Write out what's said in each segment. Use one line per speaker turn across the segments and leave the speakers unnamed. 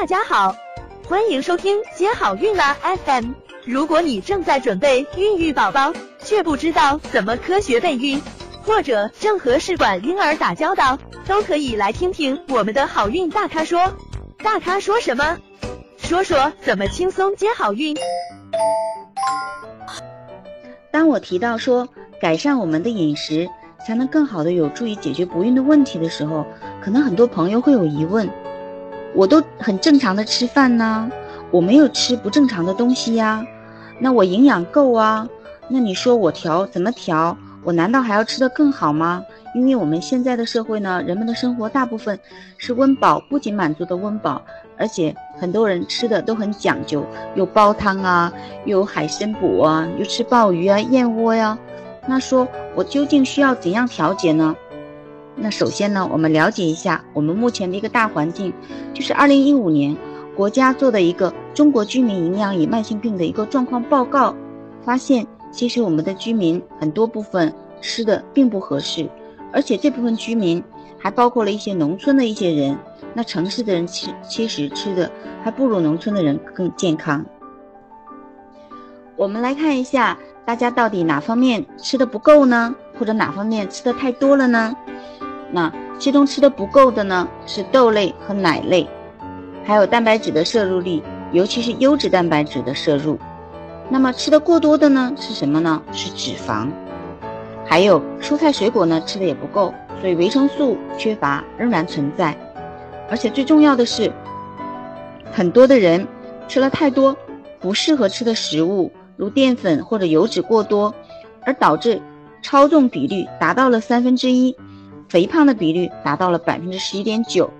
大家好，欢迎收听接好运啦 FM。如果你正在准备孕育宝宝，却不知道怎么科学备孕，或者正和试管婴儿打交道，都可以来听听我们的好运大咖说。大咖说什么？说说怎么轻松接好运。
当我提到说改善我们的饮食，才能更好的有助于解决不孕的问题的时候，可能很多朋友会有疑问。我都很正常的吃饭呢，我没有吃不正常的东西呀，那我营养够啊，那你说我调怎么调？我难道还要吃得更好吗？因为我们现在的社会呢，人们的生活大部分是温饱，不仅满足的温饱，而且很多人吃的都很讲究，有煲汤啊，又有海参补啊，又吃鲍鱼啊、燕窝呀。那说我究竟需要怎样调节呢？那首先呢，我们了解一下我们目前的一个大环境，就是二零一五年国家做的一个中国居民营养与慢性病的一个状况报告，发现其实我们的居民很多部分吃的并不合适，而且这部分居民还包括了一些农村的一些人，那城市的人其其实吃的还不如农村的人更健康。我们来看一下大家到底哪方面吃的不够呢？或者哪方面吃的太多了呢？那其中吃的不够的呢，是豆类和奶类，还有蛋白质的摄入力，尤其是优质蛋白质的摄入。那么吃的过多的呢，是什么呢？是脂肪。还有蔬菜水果呢，吃的也不够，所以维生素缺乏仍然存在。而且最重要的是，很多的人吃了太多不适合吃的食物，如淀粉或者油脂过多，而导致超重比率达到了三分之一。肥胖的比率达到了百分之十一点九，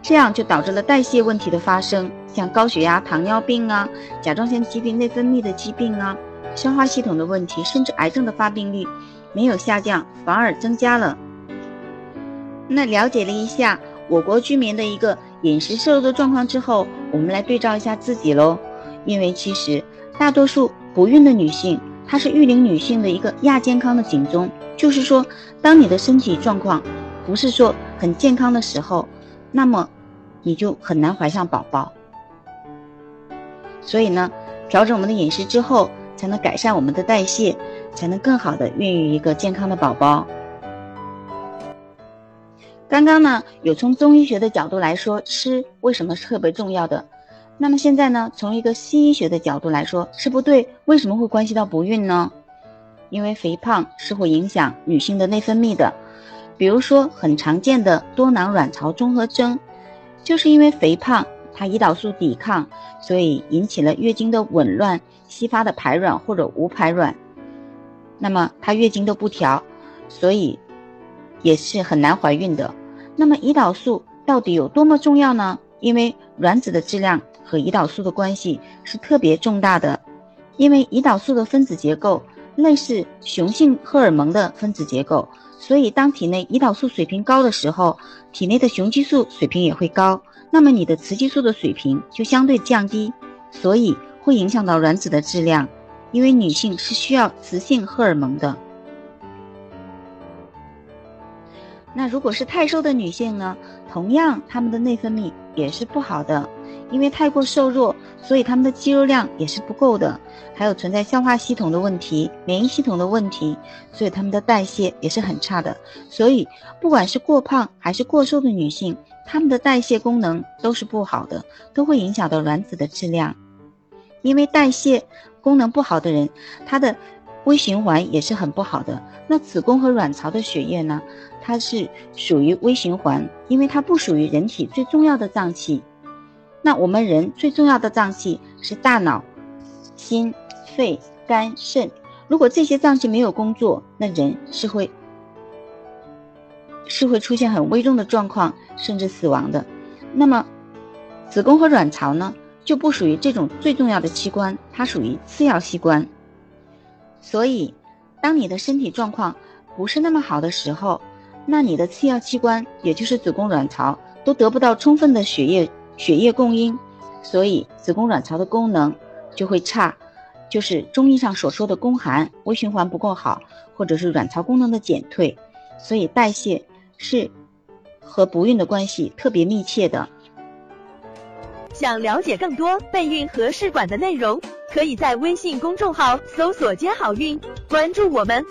这样就导致了代谢问题的发生，像高血压、糖尿病啊、甲状腺疾病、内分泌的疾病啊、消化系统的问题，甚至癌症的发病率没有下降，反而增加了。那了解了一下我国居民的一个饮食摄入的状况之后，我们来对照一下自己喽，因为其实大多数不孕的女性，它是育龄女性的一个亚健康的警钟。就是说，当你的身体状况不是说很健康的时候，那么你就很难怀上宝宝。所以呢，调整我们的饮食之后，才能改善我们的代谢，才能更好的孕育一个健康的宝宝。刚刚呢，有从中医学的角度来说，吃为什么是特别重要的？那么现在呢，从一个西医学的角度来说，吃不对为什么会关系到不孕呢？因为肥胖是会影响女性的内分泌的，比如说很常见的多囊卵巢综合征，就是因为肥胖，它胰岛素抵抗，所以引起了月经的紊乱，稀发的排卵或者无排卵，那么它月经都不调，所以也是很难怀孕的。那么胰岛素到底有多么重要呢？因为卵子的质量和胰岛素的关系是特别重大的，因为胰岛素的分子结构。类似雄性荷尔蒙的分子结构，所以当体内胰岛素水平高的时候，体内的雄激素水平也会高，那么你的雌激素的水平就相对降低，所以会影响到卵子的质量，因为女性是需要雌性荷尔蒙的。那如果是太瘦的女性呢？同样，她们的内分泌也是不好的。因为太过瘦弱，所以他们的肌肉量也是不够的，还有存在消化系统的问题、免疫系统的问题，所以他们的代谢也是很差的。所以，不管是过胖还是过瘦的女性，她们的代谢功能都是不好的，都会影响到卵子的质量。因为代谢功能不好的人，她的微循环也是很不好的。那子宫和卵巢的血液呢？它是属于微循环，因为它不属于人体最重要的脏器。那我们人最重要的脏器是大脑、心、肺、肝、肾。如果这些脏器没有工作，那人是会是会出现很危重的状况，甚至死亡的。那么，子宫和卵巢呢，就不属于这种最重要的器官，它属于次要器官。所以，当你的身体状况不是那么好的时候，那你的次要器官，也就是子宫、卵巢，都得不到充分的血液。血液供应，所以子宫卵巢的功能就会差，就是中医上所说的宫寒，微循环不够好，或者是卵巢功能的减退，所以代谢是和不孕的关系特别密切的。
想了解更多备孕和试管的内容，可以在微信公众号搜索“接好运”，关注我们，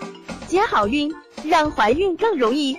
接好运，让怀孕更容易。